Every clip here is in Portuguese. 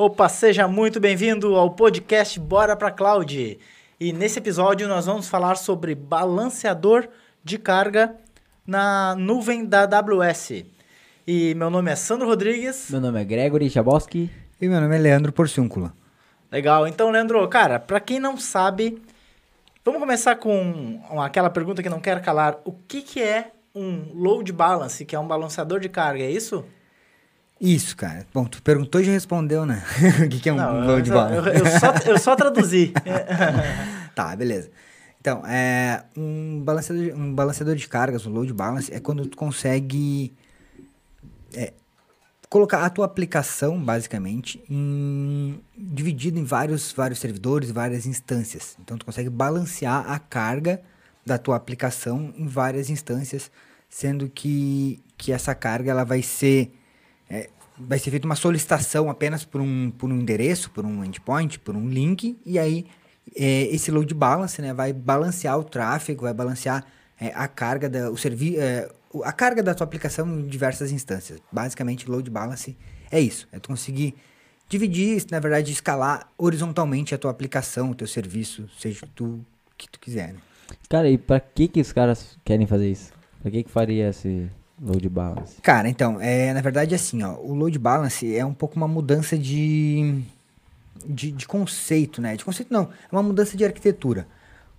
Opa, seja muito bem-vindo ao podcast Bora pra Cloud. E nesse episódio nós vamos falar sobre balanceador de carga na nuvem da AWS. E meu nome é Sandro Rodrigues. Meu nome é Gregory Jaboski. E meu nome é Leandro Porciúncula. Legal. Então, Leandro, cara, para quem não sabe, vamos começar com aquela pergunta que não quer calar. O que, que é um load balance, que é um balanceador de carga, é isso? Isso, cara. Bom, tu perguntou e já respondeu, né? o que, que é um Não, load eu, balance? eu, eu só, eu só traduzi. tá, beleza. Então, é, um, balanceador, de- um balanceador de cargas, o load balance, é quando tu consegue é, colocar a tua aplicação, basicamente, em, dividido em vários, vários servidores, várias instâncias. Então, tu consegue balancear a carga da tua aplicação em várias instâncias, sendo que, que essa carga ela vai ser é, vai ser feita uma solicitação apenas por um, por um endereço, por um endpoint, por um link, e aí é, esse load balance né, vai balancear o tráfego, vai balancear é, a carga da, o servi é, a carga da tua aplicação em diversas instâncias. Basicamente, load balance é isso, é tu conseguir dividir, na verdade, escalar horizontalmente a tua aplicação, o teu serviço, seja tu que tu quiser. Né? Cara, e pra que que os caras querem fazer isso? Pra que que faria esse load balance? Cara, então, é, na verdade, assim, ó, o load balance é um pouco uma mudança de, de, de conceito, né? De conceito não, é uma mudança de arquitetura.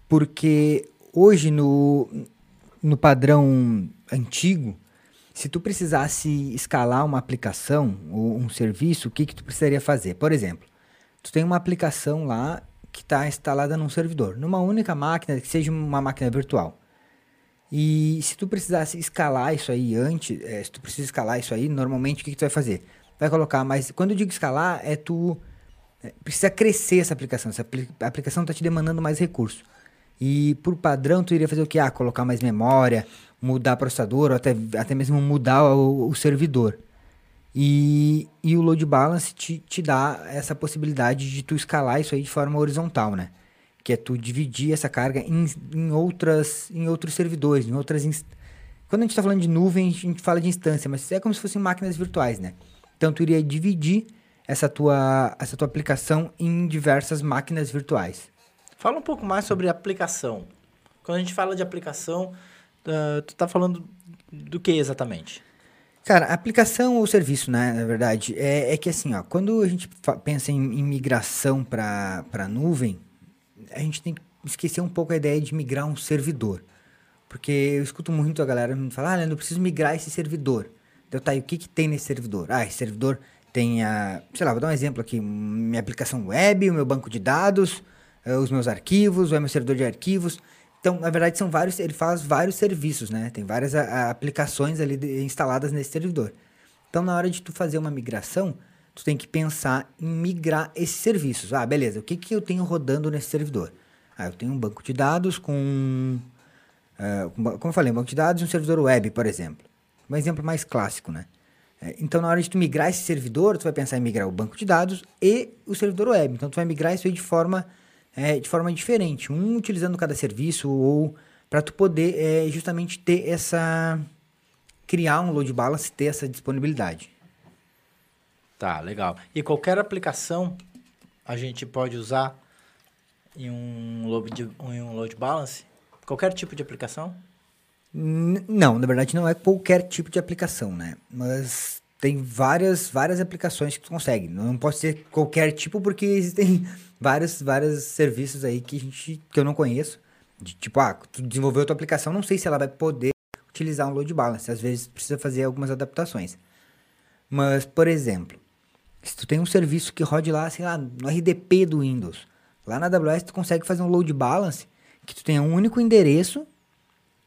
Porque hoje, no, no padrão antigo, se tu precisasse escalar uma aplicação ou um serviço, o que, que tu precisaria fazer? Por exemplo, tu tem uma aplicação lá que está instalada num servidor, numa única máquina, que seja uma máquina virtual. E se tu precisasse escalar isso aí antes, eh, se tu precisa escalar isso aí, normalmente o que, que tu vai fazer? Vai colocar mais. Quando eu digo escalar, é tu. eh, precisa crescer essa aplicação. Essa apli- aplicação está te demandando mais recurso. E por padrão, tu iria fazer o quê? Ah, colocar mais memória, mudar processador, ou até, até mesmo mudar o, o servidor. E, e o load balance te, te dá essa possibilidade de tu escalar isso aí de forma horizontal, né? Que é tu dividir essa carga em, em, outras, em outros servidores, em outras... inst- Quando a gente está falando de nuvem, a gente fala de instância, mas é como se fossem máquinas virtuais, né? Então, tu iria dividir essa tua, essa tua aplicação em diversas máquinas virtuais. Fala um pouco mais sobre aplicação. Quando a gente fala de aplicação, ah, tu tá falando do que exatamente? Cara, aplicação ou serviço, né, na verdade, é, é que assim, ó, quando a gente pensa em, em migração para nuvem, a gente tem que esquecer um pouco a ideia de migrar um servidor. Porque eu escuto muito a galera me falar, ah, Leandro, eu preciso migrar esse servidor. Então tá, e o que, que tem nesse servidor? Ah, esse servidor tem a, sei lá, vou dar um exemplo aqui, minha aplicação web, o meu banco de dados, eh, os meus arquivos, o meu servidor de arquivos. Então, na verdade, são vários, ele faz vários serviços, né? Tem várias a- aplicações ali de- instaladas nesse servidor. Então, na hora de tu fazer uma migração, tu tem que pensar em migrar esses serviços. Ah, beleza, o que, que eu tenho rodando nesse servidor? Ah, eu tenho um banco de dados com, ba- como eu falei, um banco de dados e um servidor web, por exemplo. Um exemplo mais clássico, né? É, Então, na hora de tu migrar esse servidor, tu vai pensar em migrar o banco de dados e o servidor web. Então, tu vai migrar isso aí de forma, é, de forma diferente, um utilizando cada serviço ou para tu poder é, justamente ter essa criar um load balance, ter essa disponibilidade. Tá, legal. E qualquer aplicação a gente pode usar em um load, em um load balance? Qualquer tipo de aplicação? N- Não, na verdade não é qualquer tipo de aplicação, né? Mas tem várias, várias aplicações que tu consegue. Não pode ser qualquer tipo porque existem vários, vários serviços aí que a gente que eu não conheço. De, tipo, ah, tu desenvolveu a tua aplicação, não sei se ela vai poder utilizar um load balance. Às vezes precisa fazer algumas adaptações. Mas, por exemplo, se tu tem um serviço que rode lá, sei lá, no RDP do Windows, lá na AWS tu consegue fazer um load balance que tu tenha um único endereço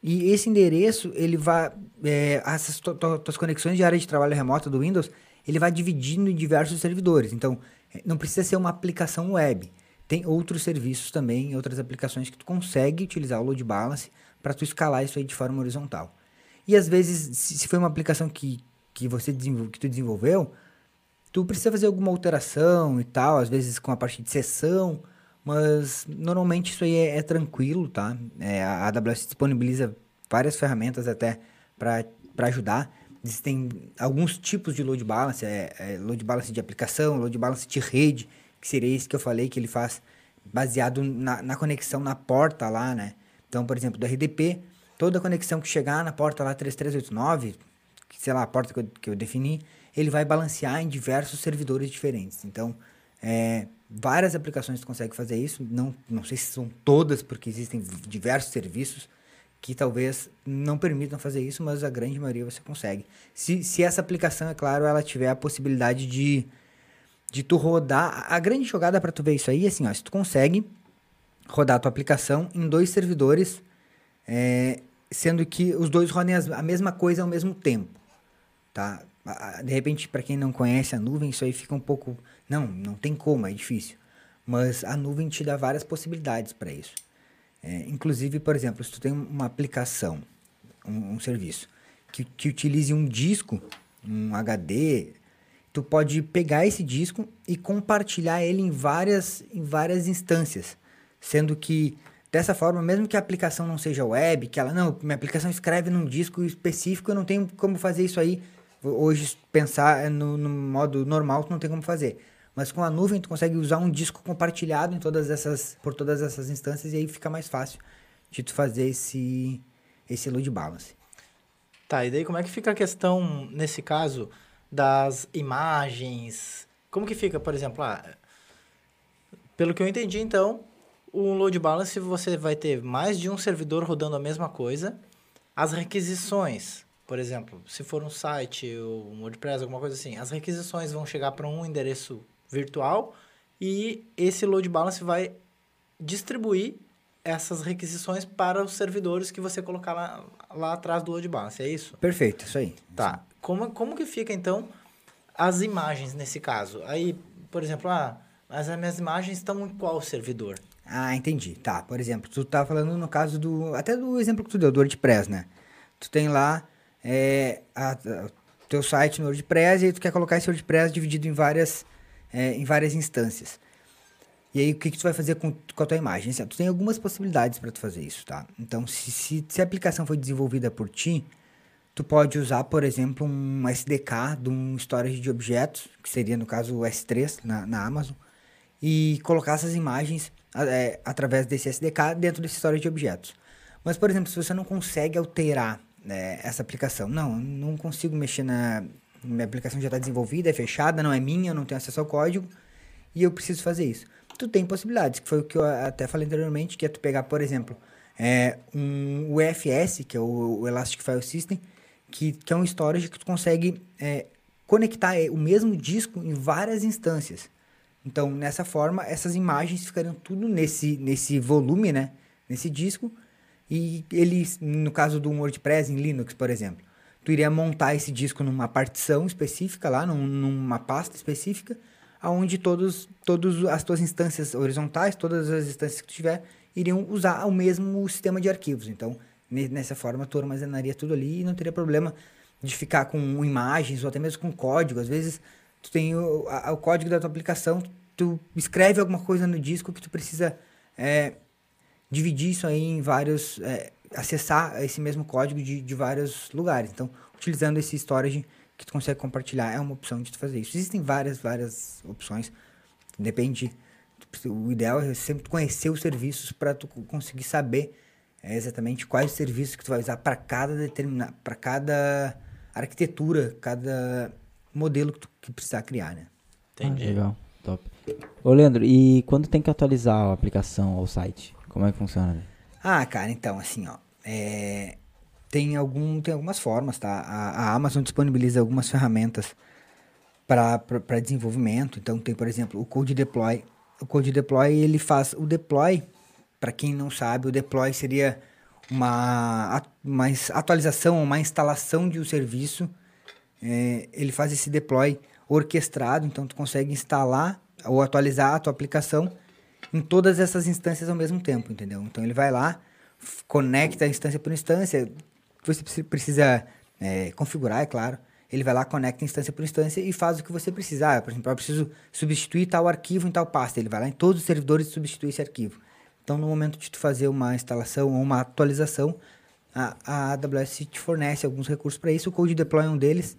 e esse endereço, ele vai. É, essas tu- tu- tuas conexões de área de trabalho remota do Windows, ele vai dividindo em diversos servidores. Então, é, não precisa ser uma aplicação web. Tem outros serviços também, outras aplicações que tu consegue utilizar o load balance para tu escalar isso aí de forma horizontal. E às vezes, se, se foi uma aplicação que, que você desenvol- que tu desenvolveu, tu precisa fazer alguma alteração e tal, às vezes com a parte de sessão, mas normalmente isso aí é, é tranquilo, tá? É, a AWS disponibiliza várias ferramentas até para ajudar. existem alguns tipos de load balance, é, é load balance de aplicação, load balance de rede, que seria esse que eu falei que ele faz baseado na, na conexão na porta lá, né? Então, por exemplo, do RDP, toda conexão que chegar na porta lá 3389, que, sei lá, a porta que eu, que eu defini, ele vai balancear em diversos servidores diferentes. Então, é, várias aplicações tu consegue fazer isso. Não, não sei se são todas, porque existem diversos serviços que talvez não permitam fazer isso, mas a grande maioria você consegue. Se, se essa aplicação, é claro, ela tiver a possibilidade de, de tu rodar. A grande jogada para tu ver isso aí, assim, ó, se tu consegue rodar a tua aplicação em dois servidores, é, sendo que os dois rodem as, a mesma coisa ao mesmo tempo, tá? De repente, para quem não conhece a nuvem, isso aí fica um pouco não, não tem como, é difícil. Mas a nuvem te dá várias possibilidades para isso. É, inclusive, por exemplo, se tu tem uma aplicação, um, um serviço, que, que utilize um disco, um HD, tu pode pegar esse disco e compartilhar ele em várias, em várias instâncias. Sendo que, dessa forma, mesmo que a aplicação não seja web, que ela, não, minha aplicação escreve num disco específico, eu não tenho como fazer isso aí. Hoje, pensar no, no modo normal, tu não tem como fazer. Mas com a nuvem tu consegue usar um disco compartilhado em todas essas, por todas essas instâncias e aí fica mais fácil de tu fazer esse, esse load balance. Tá, e daí como é que fica a questão, nesse caso, das imagens? Como que fica, por exemplo, ah, pelo que eu entendi, então, o load balance você vai ter mais de um servidor rodando a mesma coisa. As requisições, por exemplo, se for um site, um WordPress, alguma coisa assim, as requisições vão chegar para um endereço virtual e esse load balance vai distribuir essas requisições para os servidores que você colocar lá, lá atrás do load balance, é isso? Perfeito, isso aí. Tá. Como, como que fica, então, as imagens nesse caso? Aí, por exemplo, ah, as minhas imagens estão em qual servidor? Ah, entendi. Tá, por exemplo, tu tá falando no caso do... Até do exemplo que tu deu, do WordPress, né? Tu tem lá é, a, a, teu site no WordPress e tu quer colocar esse WordPress dividido em várias é, em várias instâncias. E aí, o que, que tu vai fazer com, com a tua imagem? Assim, tu tem algumas possibilidades para tu fazer isso, tá? Então, se, se, se, a aplicação foi desenvolvida por ti, tu pode usar, por exemplo, um SDK de um storage de objetos, que seria, no caso, o S3 na, na Amazon, e colocar essas imagens é, através desse SDK dentro desse storage de objetos. Mas, por exemplo, se você não consegue alterar né, essa aplicação, não, não consigo mexer na, minha aplicação já está desenvolvida, é fechada, não é minha, eu não tenho acesso ao código e eu preciso fazer isso. Tu tem possibilidades, que foi o que eu até falei anteriormente, que é tu pegar, por exemplo, é, um UFS, que é o, Elastic File System, que, que é um storage que tu consegue é, conectar é, o mesmo disco em várias instâncias. Então, nessa forma, essas imagens ficariam tudo nesse, nesse volume, né? Nesse disco. E ele, no caso do WordPress em Linux, por exemplo, tu iria montar esse disco numa partição específica lá, num, numa pasta específica, aonde todos, todos as tuas instâncias horizontais, todas as instâncias que tu tiver, iriam usar o mesmo sistema de arquivos. Então, nessa forma, tu armazenaria tudo ali e não teria problema de ficar com imagens ou até mesmo com código. Às vezes, tu tem o, a, o código da tua aplicação, tu escreve alguma coisa no disco que tu precisa é, dividir isso aí em vários... É, acessar esse mesmo código de, de vários lugares. Então, utilizando esse storage que tu consegue compartilhar é uma opção de tu fazer isso. Existem várias, várias opções. Depende. O ideal é sempre conhecer os serviços para tu conseguir saber é, exatamente quais serviços que tu vai usar para cada determinada, para cada arquitetura, cada modelo que tu que precisar criar, né? Entendi. Ah, legal, top. Ô Leandro, e quando tem que atualizar a aplicação ou o site? Como é que funciona? Ah, cara, então, assim, ó. É, tem, algum, tem algumas formas, tá? A, a Amazon disponibiliza algumas ferramentas para desenvolvimento. Então, tem, por exemplo, o Code Deploy. O Code Deploy, ele faz o deploy, para quem não sabe, o deploy seria uma, uma atualização, uma instalação de um serviço. É, ele faz esse deploy orquestrado, então tu consegue instalar ou atualizar a tua aplicação em todas essas instâncias ao mesmo tempo, entendeu? Então ele vai lá, conecta instância por instância, você precisa é, configurar, é claro. Ele vai lá, conecta instância por instância e faz o que você precisar. Por exemplo, eu preciso substituir tal arquivo em tal pasta. Ele vai lá em todos os servidores e substitui esse arquivo. Então, no momento de tu fazer uma instalação ou uma atualização, a, a AWS te fornece alguns recursos para isso. O Code Deploy é um deles,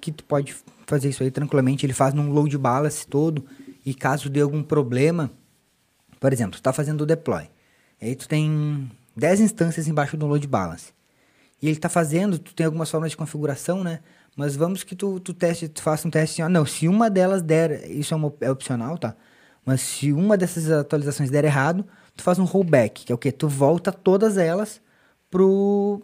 que tu pode fazer isso aí tranquilamente. Ele faz num load balance todo, e caso dê algum problema, por exemplo, tu está fazendo o deploy, aí tu tem 10 instâncias embaixo do load balance. E ele está fazendo, tu tem algumas formas de configuração, né? Mas vamos que tu, tu teste, tu faça um teste assim, não, se uma delas der, isso é, uma, é opcional, tá? Mas se uma dessas atualizações der errado, tu faz um rollback, que é o quê? Tu volta todas elas pro,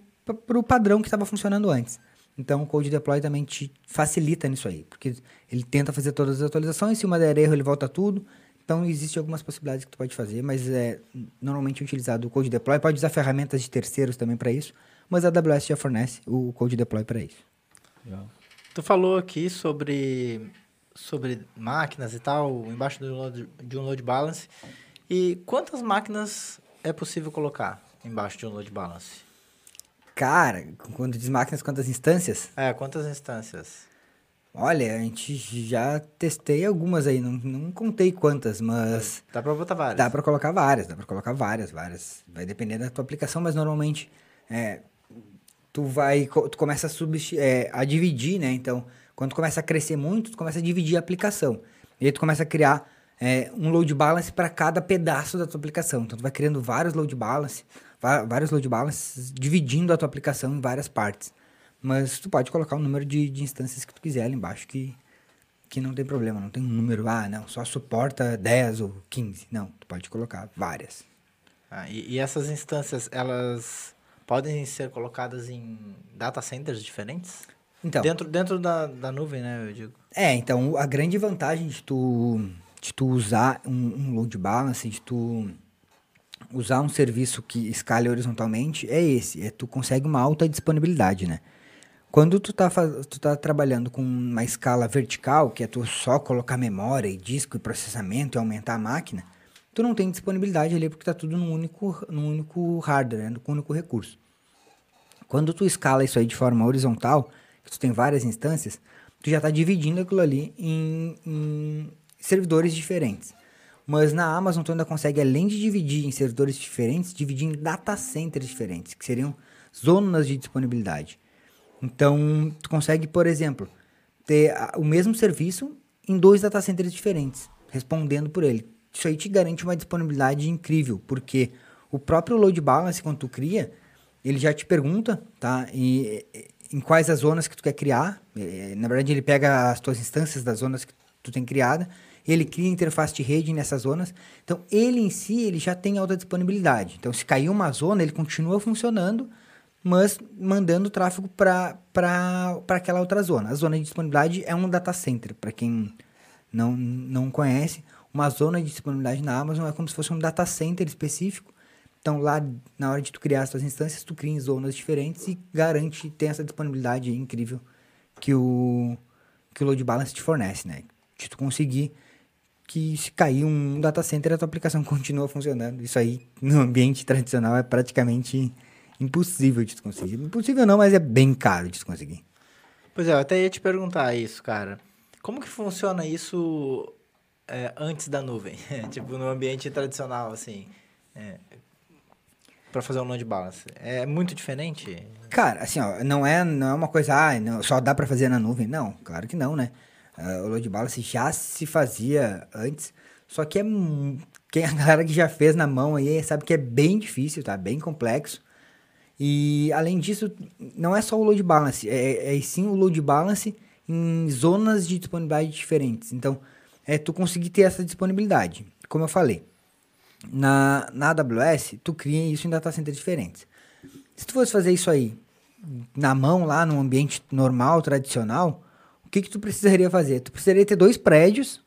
pro padrão que estava funcionando antes. Então o Code Deploy também te facilita nisso aí, porque ele tenta fazer todas as atualizações, se uma der erro ele volta tudo. Então existem algumas possibilidades que tu pode fazer, mas é normalmente utilizado o Code Deploy, pode usar ferramentas de terceiros também para isso, mas a AWS já fornece o Code Deploy para isso. Legal. Tu falou aqui sobre sobre máquinas e tal, embaixo load, de um load balance. E quantas máquinas é possível colocar embaixo de um load balance? Cara, quando diz máquinas, quantas instâncias? É, quantas instâncias? Olha, a gente já testei algumas aí, não, não contei quantas, mas... Dá pra botar várias? Dá pra colocar várias, dá pra colocar várias, várias. Vai depender da tua aplicação, mas normalmente é, tu vai, tu começa a, é, a dividir, né? Então, quando tu começa a crescer muito, tu começa a dividir a aplicação. E aí tu começa a criar é, um load balance para cada pedaço da tua aplicação. Então, tu vai criando vários load balance, vários load balances, dividindo a tua aplicação em várias partes. Mas tu pode colocar o número de, de instâncias que tu quiser ali embaixo, que, que não tem problema. Não tem um número, ah, não, só suporta 10 ou 15. Não, tu pode colocar várias. Ah, e, e essas instâncias, elas podem ser colocadas em data centers diferentes? Então, dentro dentro da, da nuvem, né, eu digo. É, então a grande vantagem de tu, de tu usar um, um load balance, de tu usar um serviço que escale horizontalmente, é esse, é tu consegue uma alta disponibilidade, né? Quando tu tá, tu tá trabalhando com uma escala vertical, que é tu só colocar memória e disco e processamento e aumentar a máquina, tu não tem disponibilidade ali porque tá tudo num único, num único hardware, né? num único recurso. Quando tu escala isso aí de forma horizontal, que tu tem várias instâncias, tu já está dividindo aquilo ali em, em, servidores diferentes. Mas na Amazon tu ainda consegue, além de dividir em servidores diferentes, dividir em data centers diferentes, que seriam zonas de disponibilidade. Então, tu consegue, por exemplo, ter o mesmo serviço em dois data centers diferentes, respondendo por ele. Isso aí te garante uma disponibilidade incrível, porque o próprio load balance, quando tu cria, ele já te pergunta, tá? E, em quais as zonas que tu quer criar. É, na verdade, ele pega as tuas instâncias das zonas que tu tem criada, ele cria interface de rede nessas zonas. Então, ele em si, ele já tem alta disponibilidade. Então, se cair uma zona, ele continua funcionando, mas mandando tráfego para aquela outra zona. A zona de disponibilidade é um data center, para quem não, não conhece. Uma zona de disponibilidade na Amazon é como se fosse um data center específico então, lá, na hora de tu criar as tuas instâncias, tu cria em zonas diferentes e garante ter essa disponibilidade incrível que o, que o load balance te fornece, né? De tu conseguir que se cair um data center, a tua aplicação continua funcionando. Isso aí, no ambiente tradicional, é praticamente impossível de conseguir. Impossível não, mas é bem caro de conseguir. Pois é, eu até ia te perguntar isso, cara. Como que funciona isso é, antes da nuvem? tipo, no ambiente tradicional, assim. É, para fazer um load balance? É muito diferente? Cara, assim, ó, não é, não é uma coisa, ah, não, só dá para fazer na nuvem. Não, claro que não, né? Uh, o load balance já se fazia antes, só que é quem a galera que já fez na mão aí sabe que é bem difícil, tá? Bem complexo. E além disso, não é só o load balance, é, é sim o load balance em zonas de disponibilidade diferentes. Então, é tu conseguir ter essa disponibilidade. Como eu falei, na, na AWS, tu cria isso em data centers diferentes. Se tu fosse fazer isso aí na mão, lá no ambiente normal, tradicional, o que, que tu precisaria fazer? Tu precisaria ter dois prédios,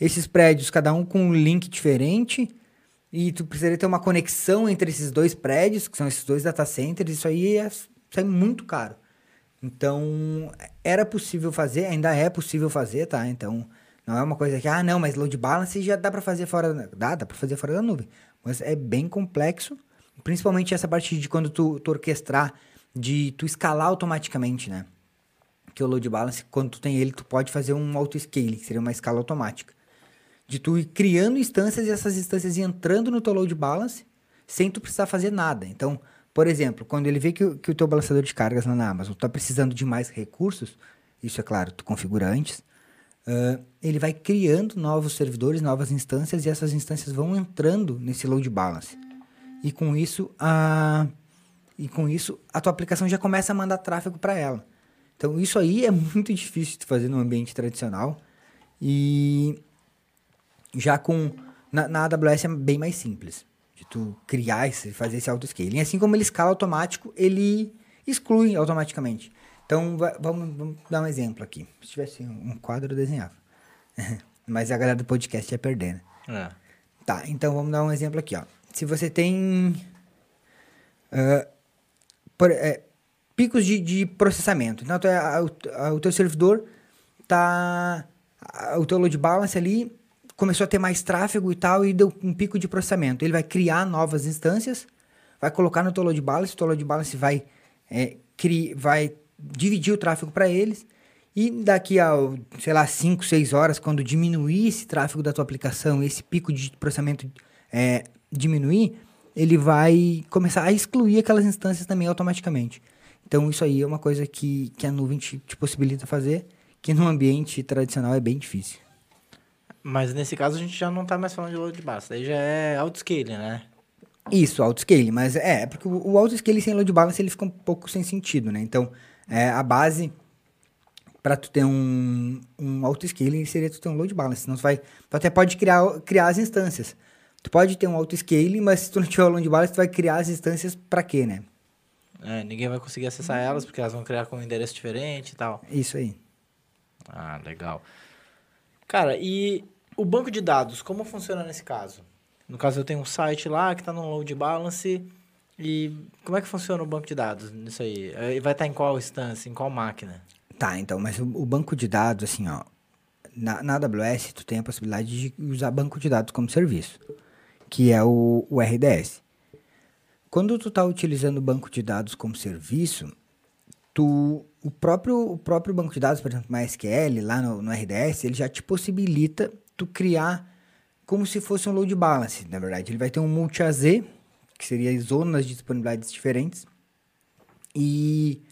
esses prédios, cada um com um link diferente, e tu precisaria ter uma conexão entre esses dois prédios, que são esses dois data centers, isso aí é, isso é muito caro. Então, era possível fazer, ainda é possível fazer, tá? Então, não é uma coisa que, ah, não, mas load balance já dá para fazer fora da, dá, dá para fazer fora da nuvem. Mas é bem complexo, principalmente essa parte de quando tu, tu orquestrar, de tu escalar automaticamente, né? Que o load balance, quando tu tem ele, tu pode fazer um auto-scaling, que seria uma escala automática. De tu ir criando instâncias e essas instâncias entrando no teu load balance sem tu precisar fazer nada. Então, Por exemplo, quando ele vê que, o- que o teu balanceador de cargas lá na Amazon está precisando de mais recursos, isso é claro, tu configura antes, ah, ele vai criando novos servidores, novas instâncias, e essas instâncias vão entrando nesse load balance. E com isso, a, e com isso, a tua aplicação já começa a mandar tráfego para ela. Então, isso aí é muito difícil de fazer no ambiente tradicional. E já com na, na AWS é bem mais simples de tu criar e fazer esse auto-scaling. Assim como ele escala automático, ele exclui automaticamente. Então, va- vamos, vamos dar um exemplo aqui. Se tivesse um quadro, eu desenhava. Mas a galera do podcast ia perder, né? É. Tá, então vamos dar um exemplo aqui, ó. Se você tem ah, por- é, picos de, de processamento, então tu a- o- a- o teu servidor tá a- o teu load balance ali começou a ter mais tráfego e tal e deu um pico de processamento. Ele vai criar novas instâncias, vai colocar no teu load balance, o teu load balance vai é, cri, vai dividir o tráfego para eles e daqui a, sei lá, 5, 6 horas, quando diminuir esse tráfego da tua aplicação, esse pico de processamento é, diminuir, ele vai começar a excluir aquelas instâncias também automaticamente. Então, isso aí é uma coisa que, que a nuvem te, te possibilita fazer, que no ambiente tradicional é bem difícil. Mas nesse caso a gente já não tá mais falando de load balance, daí já é autoscaling, né? Isso, autoscale, mas é, é porque o, o autoscale sem load balance ele fica um pouco sem sentido, né? Então, é, a base para tu ter um, um autoscaling seria tu ter um load balance, senão tu vai, tu até pode criar, criar as instâncias. Tu pode ter um autoscaling, mas se tu não tiver o load balance, tu vai criar as instâncias para quê, né? É, ninguém vai conseguir acessar elas porque elas vão criar com um endereço diferente e tal. Isso aí. Ah, legal. Cara, e o banco de dados, como funciona nesse caso? No caso, eu tenho um site lá que está no load balance. E como é que funciona o banco de dados nisso aí? Eh, Vai estar em qual instância, em qual máquina? Tá, então, mas o, o banco de dados, assim, ó, na, na AWS tu tem a possibilidade de usar banco de dados como serviço, que é o, o RDS. Quando tu tá utilizando o banco de dados como serviço, tu, o, próprio, o próprio banco de dados, por exemplo, MySQL, lá no, no RDS, ele já te possibilita tu criar como se fosse um load balance, na verdade. Ele vai ter um multi-AZ, que seria zonas de disponibilidades diferentes, e,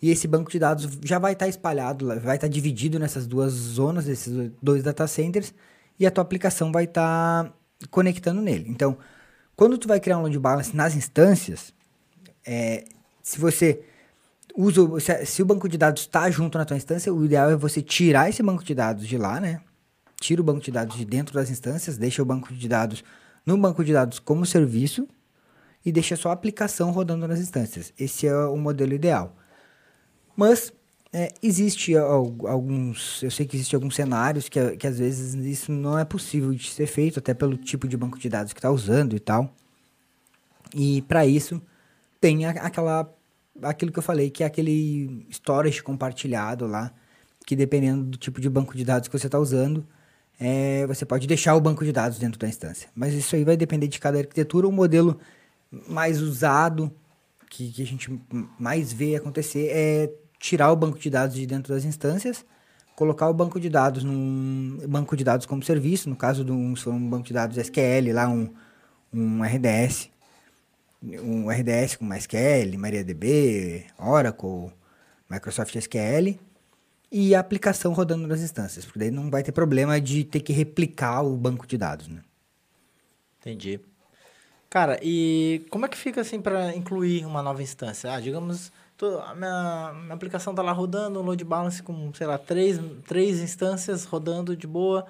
e esse banco de dados já vai estar espalhado, lá, vai estar dividido nessas duas zonas, esses dois data centers, e a tua aplicação vai estar conectando nele. Então, quando tu vai criar um load balance nas instâncias, é, se você usa, se, se o banco de dados está junto na tua instância, o ideal é você tirar esse banco de dados de lá, né? Tira o banco de dados de dentro das instâncias, deixa o banco de dados no banco de dados como serviço e deixa só a aplicação rodando nas instâncias. Esse é o modelo ideal. Mas é, existe al- alguns, eu sei que existe alguns cenários que, que às vezes isso não é possível de ser feito, até pelo tipo de banco de dados que está usando e tal. E para isso tem aquela aquilo que eu falei, que é aquele storage compartilhado lá, que dependendo do tipo de banco de dados que você está usando, é, você pode deixar o banco de dados dentro da instância. Mas isso aí vai depender de cada arquitetura. O modelo mais usado, que, que a gente mais vê acontecer, é tirar o banco de dados de dentro das instâncias, colocar o banco de dados num banco de dados como serviço, no caso de um, um banco de dados SQL, lá um, um RDS, um RDS com MySQL, MariaDB, Oracle, Microsoft SQL e a aplicação rodando nas instâncias, porque daí não vai ter problema de ter que replicar o banco de dados, né? Entendi. Cara, e como é que fica assim para incluir uma nova instância? Ah, digamos, tô- a minha, minha aplicação tá lá rodando, um load balance com, sei lá, três, três instâncias rodando de boa.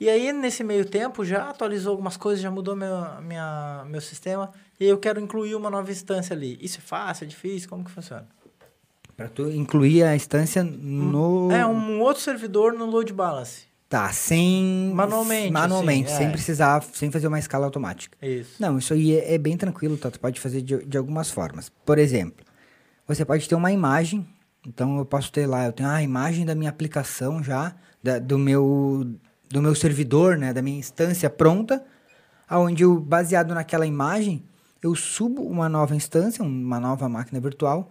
E aí, nesse meio tempo, já atualizou algumas coisas, já mudou meu, minha, meu sistema, e eu quero incluir uma nova instância ali. Isso é fácil, é difícil? Como que funciona? Para tu incluir a instância no É, um outro servidor no load balance. tá sem Manualmente, manualmente, assim, sem é. precisar, sem fazer uma escala automática. Isso. Não, isso aí é, é bem tranquilo, tá? Tu pode fazer de, de algumas formas. Por exemplo, você pode ter uma imagem. Então eu posso ter lá, eu tenho a imagem da minha aplicação já, da- do meu do meu servidor, né, da minha instância pronta, aonde eu baseado naquela imagem, eu subo uma nova instância, uma nova máquina virtual,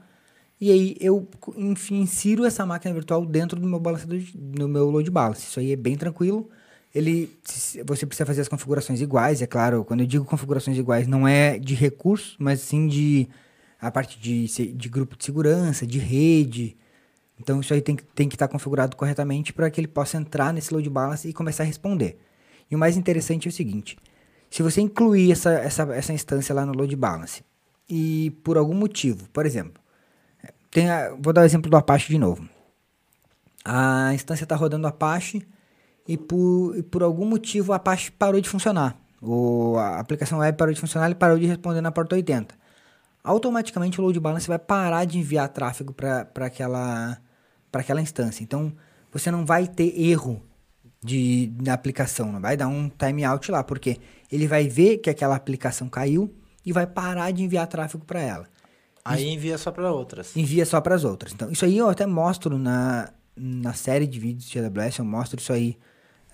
e aí eu enfim insiro essa máquina virtual dentro do meu balanceador, do meu load balance. Isso aí é bem tranquilo. ele você precisa fazer as configurações iguais, é claro. Quando eu digo configurações iguais, não é de recurso, mas sim de a parte de, de grupo de segurança, de rede. Então isso aí tem, que- tem que estar configurado corretamente para que ele possa entrar nesse load balance e começar a responder. E o mais interessante é o seguinte: se você incluir essa, essa, essa instância lá no load balance e por algum motivo, por exemplo, tem a- vou dar o exemplo do Apache de novo. A instância está rodando Apache e por, e por algum motivo o Apache parou de funcionar. Ou a aplicação web parou de funcionar, ele parou de responder na porta 80. Automaticamente o load balance vai parar de enviar tráfego para aquela, aquela instância. Então você não vai ter erro de, na aplicação, não vai dar um timeout lá, porque ele vai ver que aquela aplicação caiu e vai parar de enviar tráfego para ela Aí envia só para outras. envia só para as outras. Então, isso aí eu até mostro na, na série de vídeos de AWS, eu mostro isso aí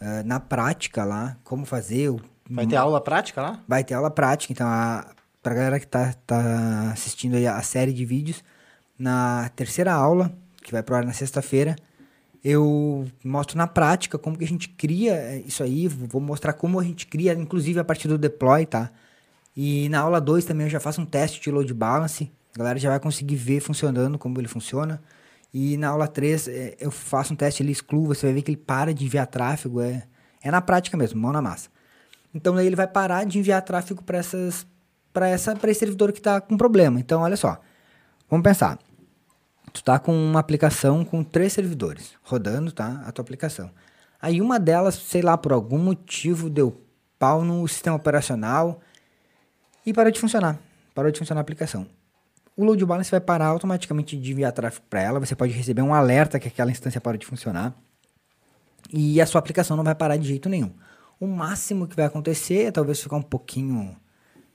ah, na prática lá, como fazer. o- Vai ter aula prática lá? Vai ter aula prática, então, a, pra galera que tá, tá assistindo aí a série de vídeos, na terceira aula, que vai pro ar na sexta-feira, eu mostro na prática como que a gente cria eh, isso aí, vou mostrar como a gente cria, inclusive a partir do deploy, tá? E na aula 2 também eu já faço um teste de load balance, a galera já vai conseguir ver funcionando, como ele funciona. E na aula 3 eu faço um teste, ele exclui, você vai ver que ele para de enviar tráfego, é, é na prática mesmo, mão na massa. Então ele vai parar de enviar tráfego para essas para essa para esse servidor que está com problema. Então olha só. Vamos pensar. Tu tá com uma aplicação com três servidores rodando, tá? A tua aplicação. Aí uma delas, sei lá, por algum motivo deu pau no sistema operacional e parou de funcionar. Parou de funcionar a aplicação. O load balance vai parar automaticamente de enviar tráfego para ela. Você pode receber um alerta que aquela instância parou de funcionar. E a sua aplicação não vai parar de jeito nenhum. O máximo que vai acontecer é talvez ficar um pouquinho.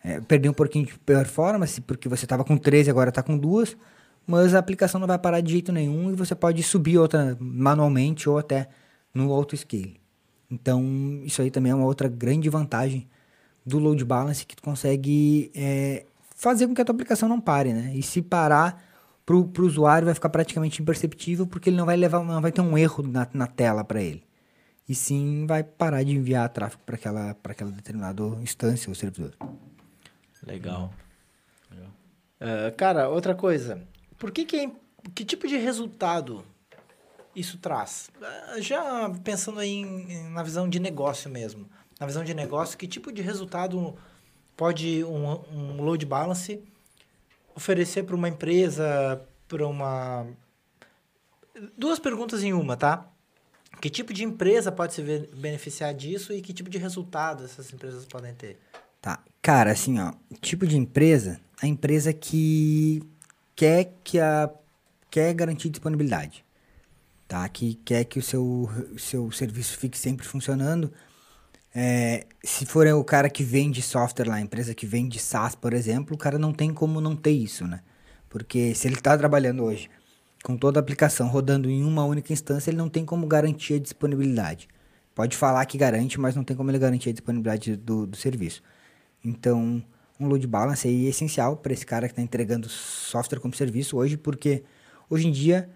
é, perder um pouquinho de performance, porque você estava com 13 e agora está com duas. Mas a aplicação não vai parar de jeito nenhum e você pode subir outra manualmente ou até no auto-scale. Então, isso aí também é uma outra grande vantagem do load balance que tu consegue é, fazer com que a tua aplicação não pare, né? E se parar para o usuário vai ficar praticamente imperceptível porque ele não vai levar, não vai ter um erro na, na tela para ele. E sim vai parar de enviar tráfego para aquela, para aquela determinada instância ou servidor. Legal. Ah, cara, outra coisa. Por que que, é que tipo de resultado isso traz? Ah, Já pensando aí em- na visão de negócio mesmo. Na visão de negócio, que tipo de resultado pode um, um load balance oferecer para uma empresa, para uma... Duas perguntas em uma, tá? Que tipo de empresa pode se beneficiar disso e que tipo de resultado essas empresas podem ter? Tá. Cara, assim, ó, tipo de empresa, a empresa que quer que a quer garantir disponibilidade, tá? Que quer que o seu seu serviço fique sempre funcionando. É, se for o cara que vende software lá, a empresa que vende SaaS, por exemplo, o cara não tem como não ter isso, né? Porque se ele está trabalhando hoje com toda a aplicação rodando em uma única instância, ele não tem como garantir a disponibilidade. Pode falar que garante, mas não tem como ele garantir a disponibilidade do, do serviço. Então, um load balance é essencial para esse cara que está entregando software como serviço hoje, porque hoje em dia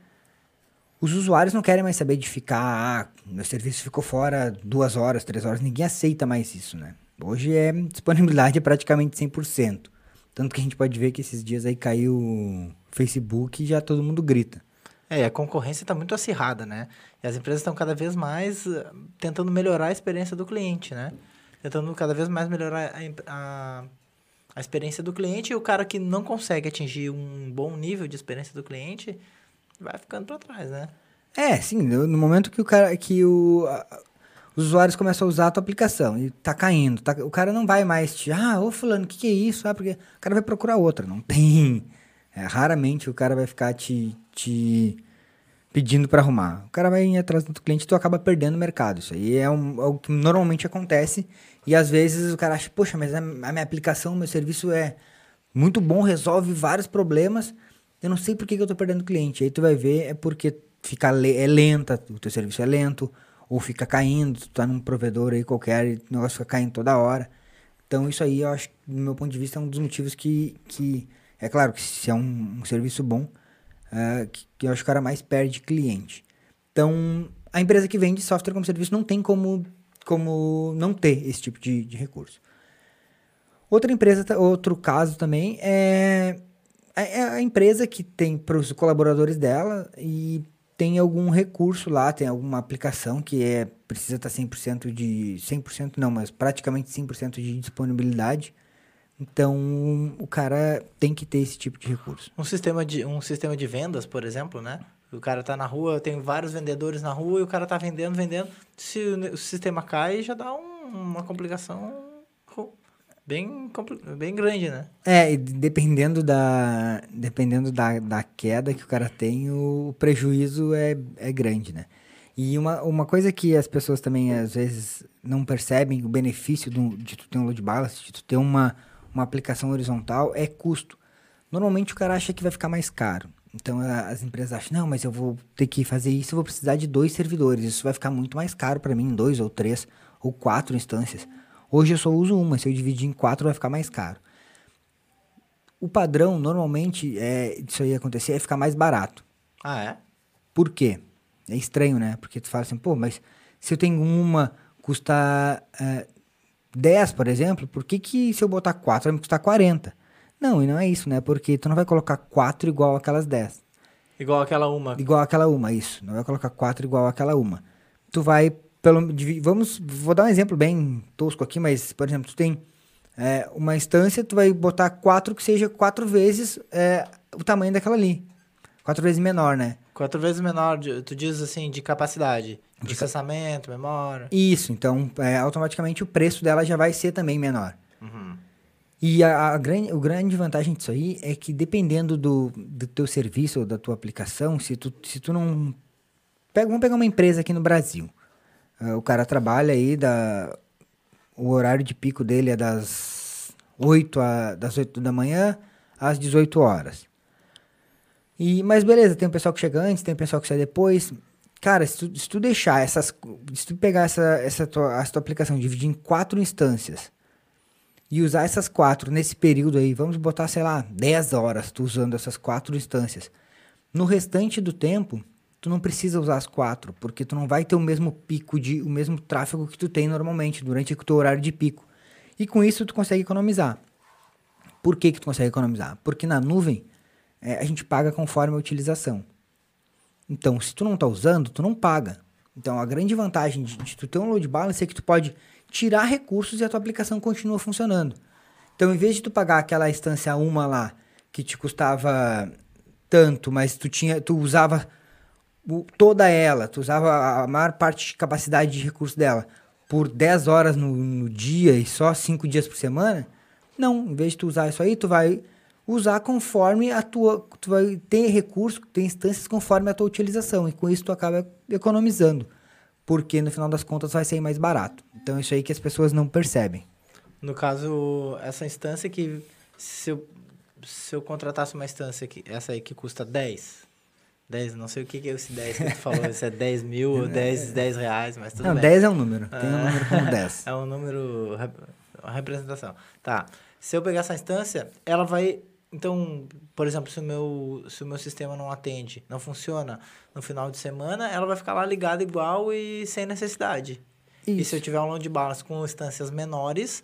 os usuários não querem mais saber de ficar, ah, meu serviço ficou fora duas horas, três horas, ninguém aceita mais isso, né? Hoje é disponibilidade é praticamente 100%. Tanto que a gente pode ver que esses dias aí caiu o Facebook e já todo mundo grita. É, a concorrência está muito acirrada, né? E as empresas estão cada vez mais eh, tentando melhorar a experiência do cliente, né? Tentando cada vez mais melhorar a, a, a experiência do cliente e o cara que não consegue atingir um bom nível de experiência do cliente vai ficando para trás, né? É, sim, no momento que o cara que o os usuários começam a usar a tua aplicação e tá caindo, tá- o cara não vai mais te, ah, ô fulano, o que, que é isso? Ah, porque o cara vai procurar outra, não tem. É, raramente o cara vai ficar te, te pedindo para arrumar. O cara vai ir atrás do cliente e tu acaba perdendo o mercado. Isso aí é, um, é o que normalmente acontece e às vezes o cara acha, poxa, mas a, a minha aplicação, meu serviço é muito bom, resolve vários problemas. Eu não sei por que, que eu tô perdendo cliente. Aí tu vai ver, é porque fica le- é lenta, o teu serviço é lento, ou fica caindo, tu tá num provedor aí qualquer e o negócio fica caindo toda hora. Então isso aí eu acho, do meu ponto de vista, é um dos motivos que, que é claro que se é um, um serviço bom, é, que, que eu acho que o cara mais perde cliente. Então, a empresa que vende software como serviço não tem como como não ter esse tipo de, de recurso. Outra empresa, outro caso também é é a empresa que tem para os colaboradores dela e tem algum recurso lá, tem alguma aplicação que é precisa estar 100% de 100% não, mas praticamente 100% de disponibilidade. Então, o cara tem que ter esse tipo de recurso. Um sistema de, um sistema de vendas, por exemplo, né? O cara tá na rua, tem vários vendedores na rua e o cara tá vendendo, vendendo. Se o, o sistema cai, já dá um- uma complicação bem, bem grande, né? É, e dependendo da dependendo da, da queda que o cara tem, o prejuízo é, é grande, né? E uma, uma coisa que as pessoas também às vezes não percebem, o benefício do- de tu ter um load balance, de tu ter uma, uma aplicação horizontal, é custo. Normalmente o cara acha que vai ficar mais caro. Então a- as empresas acham, não, mas eu vou ter que fazer isso, eu vou precisar de dois servidores. Isso vai ficar muito mais caro para mim, dois ou três ou quatro instâncias. Hoje eu só uso uma, se eu dividir em quatro vai ficar mais caro. O padrão, normalmente, é, disso aí acontecer, é ficar mais barato. Ah, é? Por quê? É estranho, né? Porque tu fala assim, pô, mas se eu tenho uma, custa é, 10, por exemplo, por que, que se eu botar 4 vai me custar 40? Não, e não é isso, né? Porque tu não vai colocar 4 igual aquelas 10. Igual aquela uma. Igual aquela uma, isso. Não vai colocar 4 igual aquela uma. Tu vai, pelo, divi- vamos, vou dar um exemplo bem tosco aqui, mas, por exemplo, tu tem é, uma instância, tu vai botar 4 que seja 4 vezes é, o tamanho daquela ali. 4 vezes menor, né? Quatro vezes menor, de- tu diz assim, de capacidade. Processamento, memória. Isso, então é, automaticamente o preço dela já vai ser também menor. Uhum. E a, a grande, o grande vantagem disso aí é que dependendo do, do teu serviço ou da tua aplicação, se tu, se tu não... Pega, vamos pegar uma empresa aqui no Brasil. Ah, o cara trabalha aí, da, o horário de pico dele é das 8, a, das 8 da manhã às 18 horas. E, mas beleza, tem o pessoal que chega antes, tem o pessoal que sai depois. Cara, se tu, se tu deixar essas. Se tu pegar essa, essa, tua, essa tua aplicação, dividir em quatro instâncias e usar essas quatro nesse período aí, vamos botar, sei lá, 10 horas tu usando essas quatro instâncias. No restante do tempo, tu não precisa usar as quatro, porque tu não vai ter o mesmo pico de, o mesmo tráfego que tu tem normalmente durante o teu horário de pico. E com isso tu consegue economizar. Por que que tu consegue economizar? Porque na nuvem é, a gente paga conforme a utilização. Então, se tu não está usando, tu não paga. Então, a grande vantagem de, de tu ter um load balance é que tu pode tirar recursos e a tua aplicação continua funcionando. Então, em vez de tu pagar aquela instância uma lá que te custava tanto, mas tu tinha, tu usava o- toda ela, tu usava a maior parte de capacidade de recurso dela. Por 10 horas no, no dia e só 5 dias por semana, não, em vez de tu usar isso aí, tu vai usar conforme a tua, tu vai ter recurso, ter instâncias conforme a tua utilização. E com isso tu acaba economizando, porque no final das contas vai sair mais barato. Então isso aí que as pessoas não percebem. No caso, essa instância que se eu, se eu contratasse uma instância que essa aí que custa 10, 10, não sei o que que é esse 10 que tu falou, se é 10 mil ou 10, 10 reais, mas tudo não, bem. 10 é um número, tem um Ah. número como 10. É um número, uma representação. Tá. Se eu pegar essa instância, ela vai. Então, por exemplo, se o meu, se o meu sistema não atende, não funciona no final de semana, ela vai ficar lá ligada igual e sem necessidade. E se Isso. eu tiver um load balance com instâncias menores,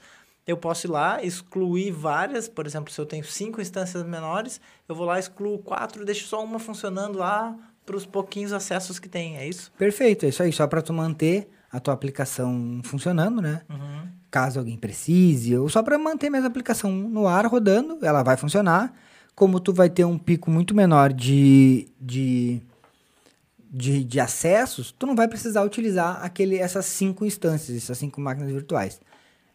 eu posso ir lá, excluir várias. Por exemplo, se eu tenho cinco instâncias menores, eu vou lá, excluo quatro, deixo só uma funcionando lá para os pouquinhos acessos que tem. É isso? Perfeito, é isso aí, só para tu manter a tua aplicação funcionando, né? Uhum. caso alguém precise, ou só para manter mesmo a aplicação no ar rodando, ela vai funcionar. Como tu vai ter um pico muito menor de, de, de, de acessos, tu não vai precisar utilizar aquele, essas cinco instâncias, essas cinco máquinas virtuais.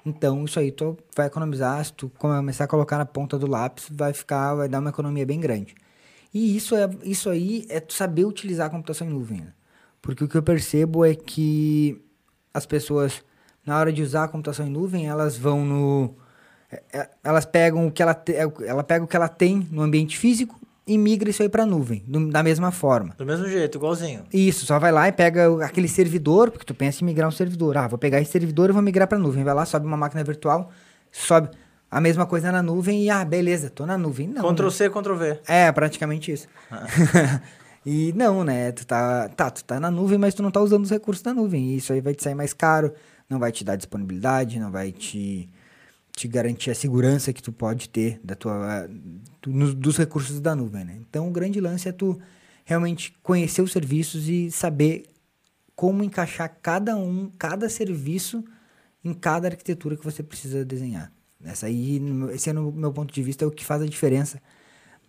Então, isso aí tu vai economizar, se tu começar a colocar na ponta do lápis, vai ficar, vai dar uma economia bem grande. E isso, é, isso aí é tu saber utilizar a computação em nuvem. né? Porque o que eu percebo é que as pessoas, na hora de usar a computação em nuvem, elas vão no. é- é- Elas pegam o que ela, te, é, ela pega o que ela tem no ambiente físico e migra isso aí para a nuvem, do- da mesma forma. Do mesmo jeito, igualzinho. Isso, só vai lá e pega aquele servidor, porque tu pensa em migrar um servidor. Ah, vou pegar esse servidor e vou migrar para a nuvem. Vai lá, sobe uma máquina virtual, sobe a mesma coisa na nuvem e, ah, beleza, tô na nuvem. Não, Ctrl né? C, Ctrl V. É, praticamente isso. E não, né? Tu tá, tá, tu tá na nuvem, mas tu não tá usando os recursos da nuvem. E isso aí vai te sair mais caro, não vai te dar disponibilidade, não vai te, te garantir a segurança que tu pode ter da tua, do, nos- dos recursos da nuvem, né? Então, o grande lance é tu realmente conhecer os serviços e saber como encaixar cada um, cada serviço em cada arquitetura que você precisa desenhar. Essa aí, no esse é no meu ponto de vista é o que faz a diferença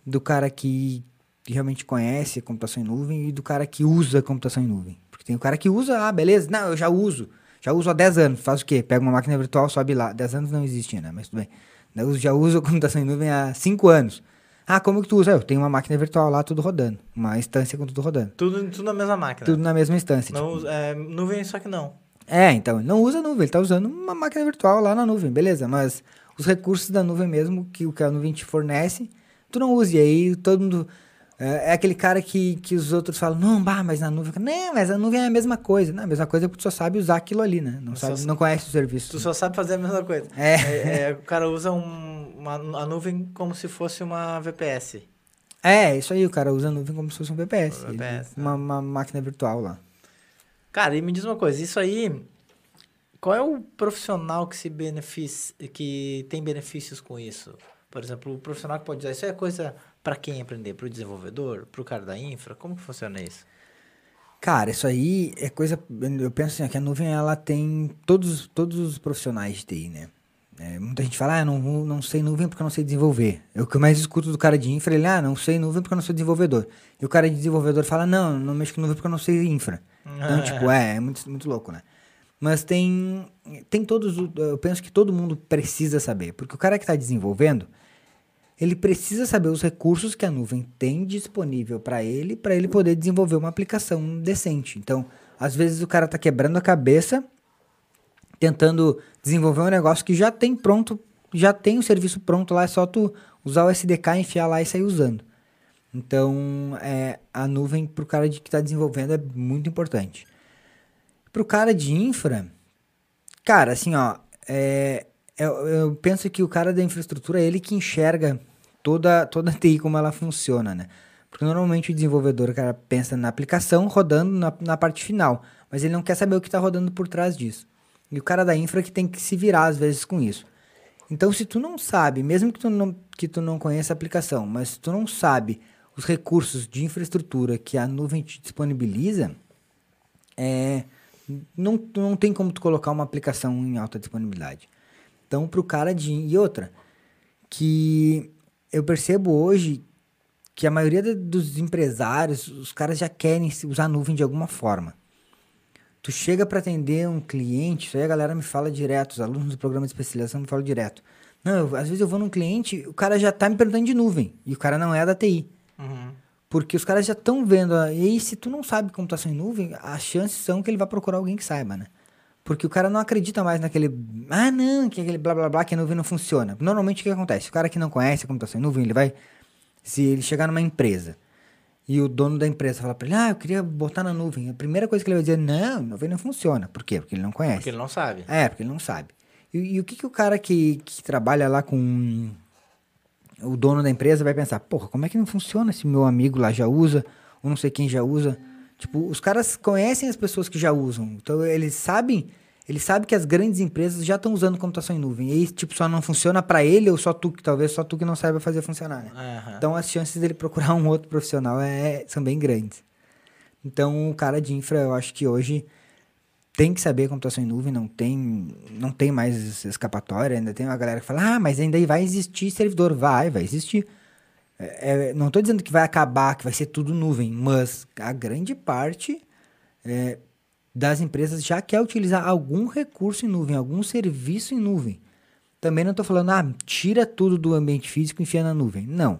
do cara que realmente conhece computação em nuvem e do cara que usa computação em nuvem. Porque tem o cara que usa, ah, beleza, não, eu já uso. Já uso há 10 anos. Faz o quê? Pega uma máquina virtual, sobe lá. 10 anos não existia, né? Mas tudo bem. Eu já uso a computação em nuvem há 5 anos. Ah, como que tu usa? Eu tenho uma máquina virtual lá, tudo rodando. Uma instância com tudo rodando. Tudo, tudo na mesma máquina. Tudo na mesma instância. Não, tipo. usa- é, nuvem, só que não. É, então, ele não usa nuvem, ele tá usando uma máquina virtual lá na nuvem, beleza. Mas os recursos da nuvem mesmo, que o que a nuvem te fornece, tu não usa. E aí todo mundo. É, é aquele cara que, que os outros falam, não, bah, mas na nuvem. Não, mas a nuvem é a mesma coisa. Não, a mesma coisa é porque tu só sabe usar aquilo ali, né? Não, sabe, sa- não conhece o serviço. Tu só sabe fazer a mesma coisa. É. É, é, o cara usa um, uma, a nuvem como se fosse uma VPS. É, isso aí, o cara usa a nuvem como se fosse um VPS. Um ele- VPS, uma, uma máquina virtual lá. Cara, e me diz uma coisa, isso aí. Qual é o profissional que se beneficia, que tem benefícios com isso? Por exemplo, o profissional que pode usar isso é coisa para quem aprender? Para o desenvolvedor? Para o cara da infra? Como que funciona isso? Cara, isso aí é coisa. Eu penso assim, ó, que a nuvem ela tem todos, todos os profissionais de TI, né? É, muita gente fala, ah, não, não sei nuvem porque eu não sei desenvolver. É o que eu mais escuto do cara de infra, ele, ah, não sei nuvem porque eu não sou desenvolvedor. E o cara de desenvolvedor fala, não, não mexo com nuvem porque eu não sei infra. Então, tipo, é, é muito, muito louco, né? Mas tem, tem todos, eu penso que todo mundo precisa saber, porque o cara que está desenvolvendo, ele precisa saber os recursos que a nuvem tem disponível para ele, para ele poder desenvolver uma aplicação decente. Então, às vezes o cara está quebrando a cabeça tentando desenvolver um negócio que já tem pronto, já tem o serviço pronto lá, é só tu usar o SDK, enfiar lá e sair usando. Então, é, a nuvem para o cara de, que está desenvolvendo é muito importante. Para o cara de infra, cara, assim, ó, é, eu, eu penso que o cara da infraestrutura é ele que enxerga toda, toda a TI como ela funciona, né? Porque normalmente o desenvolvedor, cara pensa na aplicação rodando na, na parte final, mas ele não quer saber o que está rodando por trás disso. E o cara da infra que tem que se virar às vezes com isso. Então, se tu não sabe, mesmo que tu não, que tu não conheça a aplicação, mas se tu não sabe os recursos de infraestrutura que a nuvem te disponibiliza, é, não, não tem como tu colocar uma aplicação em alta disponibilidade. Então, para o cara de... E outra, que eu percebo hoje que a maioria dos empresários, os caras já querem usar nuvem de alguma forma. Tu chega para atender um cliente, isso aí a galera me fala direto, os alunos do programa de especialização me falam direto. Não, eu- às vezes eu vou num cliente, o cara já tá me perguntando de nuvem, e o cara não é da TI. Uhum. Porque os caras já estão vendo. E aí, se tu não sabe computação em nuvem, as chances são que ele vai procurar alguém que saiba, né? Porque o cara não acredita mais naquele. Ah, não, que aquele blá blá blá que a nuvem não funciona. Normalmente o que acontece? O cara que não conhece a computação em nuvem, ele vai. Se ele chegar numa empresa e o dono da empresa falar pra ele, ah, eu queria botar na nuvem. A primeira coisa que ele vai dizer, não, nuvem não funciona. Por quê? Porque ele não conhece. Porque ele não sabe. É, porque ele não sabe. E, e o que, que o cara que, que trabalha lá com o dono da empresa vai pensar? Porra, como é que não funciona se meu amigo lá já usa, ou não sei quem já usa? Tipo, os caras conhecem as pessoas que já usam. Então, eles sabem, eles sabem que as grandes empresas já estão usando computação em nuvem. E aí, tipo, só não funciona para ele, ou só tu, que talvez só tu que não saiba fazer funcionar, né? Aham. Então, as chances dele procurar um outro profissional é, são bem grandes. Então, o cara de infra, eu acho que hoje tem que saber computação em nuvem, não tem, não tem mais escapatória. Ainda tem uma galera que fala, ah, mas ainda vai existir servidor. Vai, vai existir. É, é, não estou dizendo que vai acabar, que vai ser tudo nuvem, mas a grande parte é, das empresas já quer utilizar algum recurso em nuvem, algum serviço em nuvem. Também não estou falando, ah, tira tudo do ambiente físico e enfia na nuvem. Não.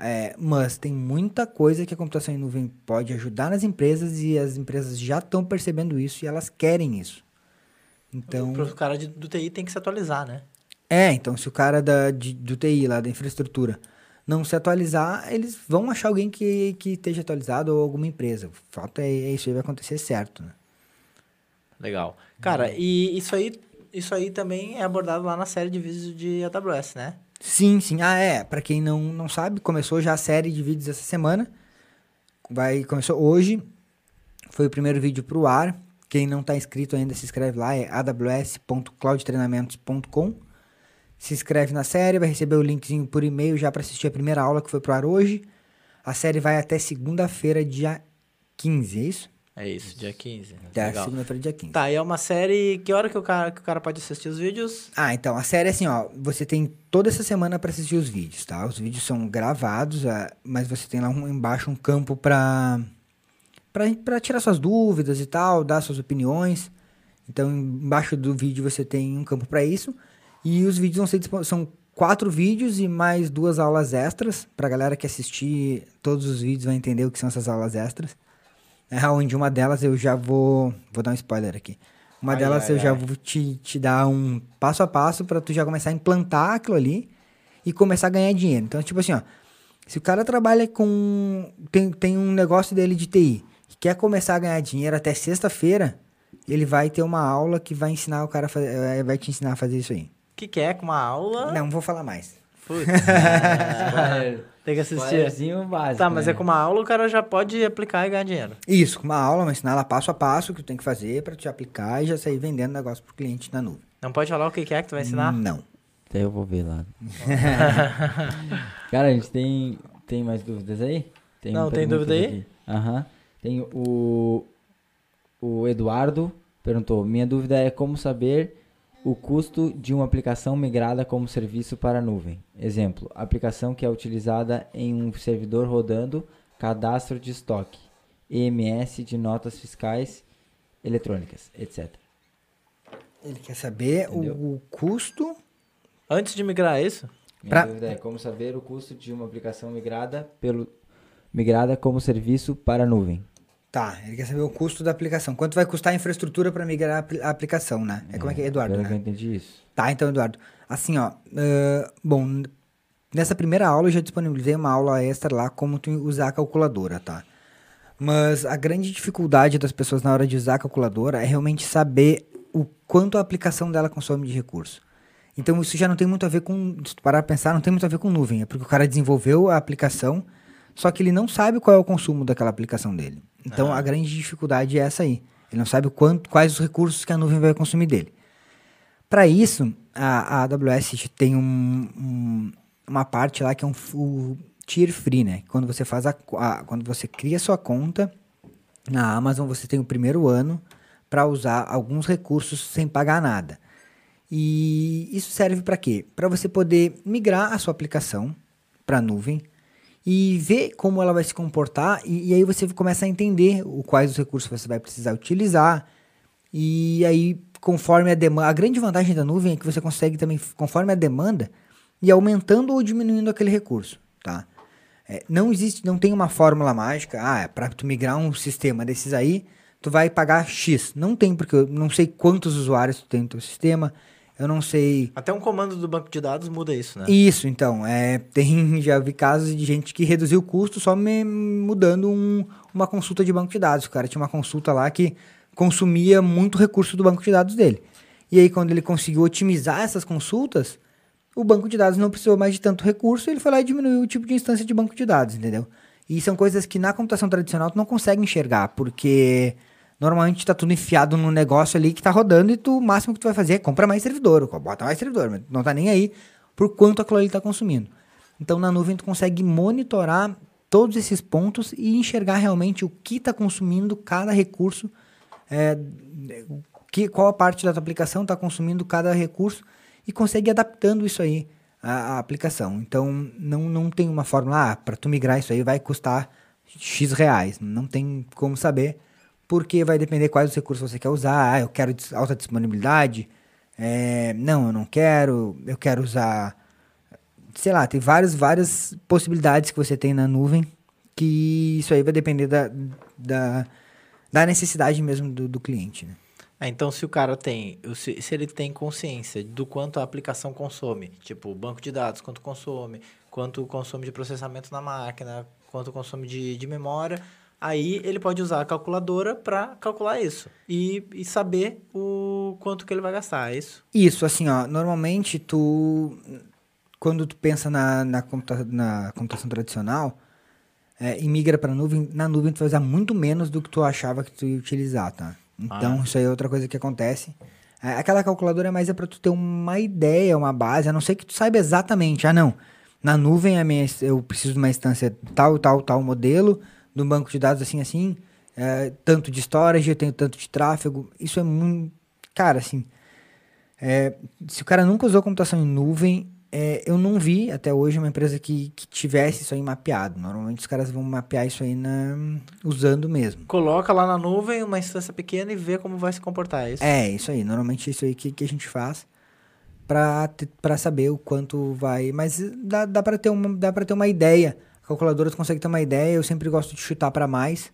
É, mas tem muita coisa que a computação em nuvem pode ajudar nas empresas e as empresas já estão percebendo isso e elas querem isso. Então, O cara do TI tem que se atualizar, né? é, então se o cara da, de- do TI lá, da infraestrutura, não se atualizar, eles vão achar alguém que, que esteja atualizado ou alguma empresa. O fato é, é isso aí vai acontecer certo, né? Legal. Cara, e isso aí, isso aí também é abordado lá na série de vídeos de AWS, né? Sim, sim. Ah, é. Pra quem não, não sabe, começou já a série de vídeos essa semana vai começou hoje. Foi o primeiro vídeo pro ar. Quem não está inscrito ainda, se inscreve lá, é aws.cloudtreinamentos.com. Se inscreve na série, vai receber o linkzinho por e-mail já para assistir a primeira aula que foi pro ar hoje. A série vai até segunda-feira, dia 15, é isso? É isso, dia 15. Até Legal. segunda-feira, dia 15. Tá, e é uma série. Que hora que o cara, que o cara pode assistir os vídeos? Ah, então, a série é assim, ó. Você tem toda essa semana para assistir os vídeos, tá? Os vídeos são gravados, ah, mas você tem lá um, embaixo um campo pra, pra, pra tirar suas dúvidas e tal, dar suas opiniões. Então, embaixo do vídeo você tem um campo para isso. E os vídeos vão ser são quatro vídeos e mais duas aulas extras. Pra galera que assistir todos os vídeos vai entender o que são essas aulas extras. É onde uma delas eu já vou. Vou dar um spoiler aqui. Uma Ai, delas ai, eu já ai. vou te, te dar um passo a passo pra tu já começar a implantar aquilo ali e começar a ganhar dinheiro. Então, tipo assim, ó. Se o cara trabalha com. Tem, tem um negócio dele de TI que quer começar a ganhar dinheiro até sexta-feira, ele vai ter uma aula que vai ensinar o cara a fazer. eh, Vai te ensinar a fazer isso aí. O que, que é com uma aula? Não vou falar mais. Putz, Spoiler. tem que assistir. Básico. Tá, mas né? é com uma aula o cara já pode aplicar e ganhar dinheiro. Isso, com uma aula, vou ensinar ela passo a passo o que tu tem que fazer pra te aplicar e já sair vendendo negócio pro cliente na nuvem. Não pode falar o que, é que tu vai ensinar? Não. Até eu vou ver lá. Cara, a gente tem, tem mais dúvidas aí? Tem Não, tem dúvida aí? Aham. Tem o, o Eduardo perguntou: Minha dúvida é como saber o custo de uma aplicação migrada como serviço para a nuvem. Exemplo: aplicação que é utilizada em um servidor rodando cadastro de estoque, EMS de notas fiscais eletrônicas, etc. Ele quer saber o, o custo. Antes de migrar é isso? Minha Pra- dúvida é como saber o custo de uma aplicação migrada pelo migrada como serviço para a nuvem. Tá, ele quer saber o custo da aplicação. Quanto vai custar a infraestrutura para migrar a apli- a aplicação, né? É como é que é, Eduardo, Agora que eu né? entendi isso. Tá, então, Eduardo. Assim, ó. ãh, bom, nessa primeira aula eu já disponibilizei uma aula extra lá como tu usar a calculadora, tá? Mas a grande dificuldade das pessoas na hora de usar a calculadora é realmente saber o quanto a aplicação dela consome de recurso. Então isso já não tem muito a ver com, se tu parar pra pensar, não tem muito a ver com nuvem, é porque o cara desenvolveu a aplicação, só que ele não sabe qual é o consumo daquela aplicação dele. Então a grande dificuldade é essa aí. Ele não sabe quanto, quais os recursos que a nuvem vai consumir dele. Para isso, a, a AWS tem um- um- uma parte lá que é um o tier free, né? Quando você faz a, a- quando você cria sua conta na Amazon, você tem o primeiro ano para usar alguns recursos sem pagar nada. E isso serve para quê? Para você poder migrar a sua aplicação para a nuvem e ver como ela vai se comportar e, e aí você começa a entender o, quais os recursos você vai precisar utilizar e aí conforme a demanda, a grande vantagem da nuvem é que você consegue também conforme a demanda e aumentando ou diminuindo aquele recurso, tá? É, não existe, não tem uma fórmula mágica, ah, para tu migrar um sistema desses aí, tu vai pagar X. Não tem, porque eu não sei quantos usuários tu tem no teu sistema, eu não sei Até um comando do banco de dados muda isso, né? isso, então. É, tem, já vi casos de gente que reduziu o custo só me- mudando um- uma consulta de banco de dados. O cara tinha uma consulta lá que consumia muito recurso do banco de dados dele. E aí, quando ele conseguiu otimizar essas consultas, o banco de dados não precisou mais de tanto recurso, ele foi lá e diminuiu o tipo de instância de banco de dados, entendeu? E são coisas que na computação tradicional tu não consegue enxergar, porque normalmente tá tudo enfiado num negócio ali que tá rodando e tu, o máximo que tu vai fazer é comprar mais servidor, bota mais servidor, mas não tá nem aí por quanto aquilo ali tá consumindo. Então na nuvem tu consegue monitorar todos esses pontos e enxergar realmente o que está consumindo cada recurso, é, que, qual a parte da tua aplicação está consumindo cada recurso e consegue adaptando isso aí à, à aplicação. Então não, não tem uma fórmula, ah, para tu migrar isso aí vai custar X reais. Não tem como saber, porque vai depender quais os recursos você quer usar. Ah, eu quero alta disponibilidade. É, não, eu não quero. Eu quero usar sei lá, tem várias, várias possibilidades que você tem na nuvem, que isso aí vai depender da, da, da necessidade mesmo do, do cliente, né? Ah, então, se o cara tem, se, se ele tem consciência do quanto a aplicação consome, tipo, banco de dados, quanto consome, quanto consome de processamento na máquina, quanto consome de, de memória, aí ele pode usar a calculadora para calcular isso e, e saber o quanto que ele vai gastar, é isso? Isso, assim, ó, normalmente tu, quando tu pensa na, na, computa- na computação tradicional, é, e migra para nuvem, na nuvem tu vai usar muito menos do que tu achava que tu ia utilizar, tá? Então, Ah. isso aí é outra coisa que acontece. É, aquela calculadora é mais é para tu ter uma ideia, uma base, a não ser que tu saiba exatamente. Ah, não. Na nuvem a minha, eu preciso de uma instância tal, tal, tal modelo, de um banco de dados assim, assim, é, tanto de storage, eu tenho tanto de tráfego. Isso é muito. Cara, assim. é, se o cara nunca usou computação em nuvem, é, eu não vi até hoje uma empresa que, que tivesse isso aí mapeado. Normalmente os caras vão mapear isso aí na, usando mesmo. Coloca lá na nuvem uma instância pequena e vê como vai se comportar. É isso? É, isso aí. Normalmente é isso aí que, que a gente faz pra saber o quanto vai. Mas dá, dá, pra ter uma, dá ter uma ideia. Calculadora tu consegue ter uma ideia. Eu sempre gosto de chutar pra mais,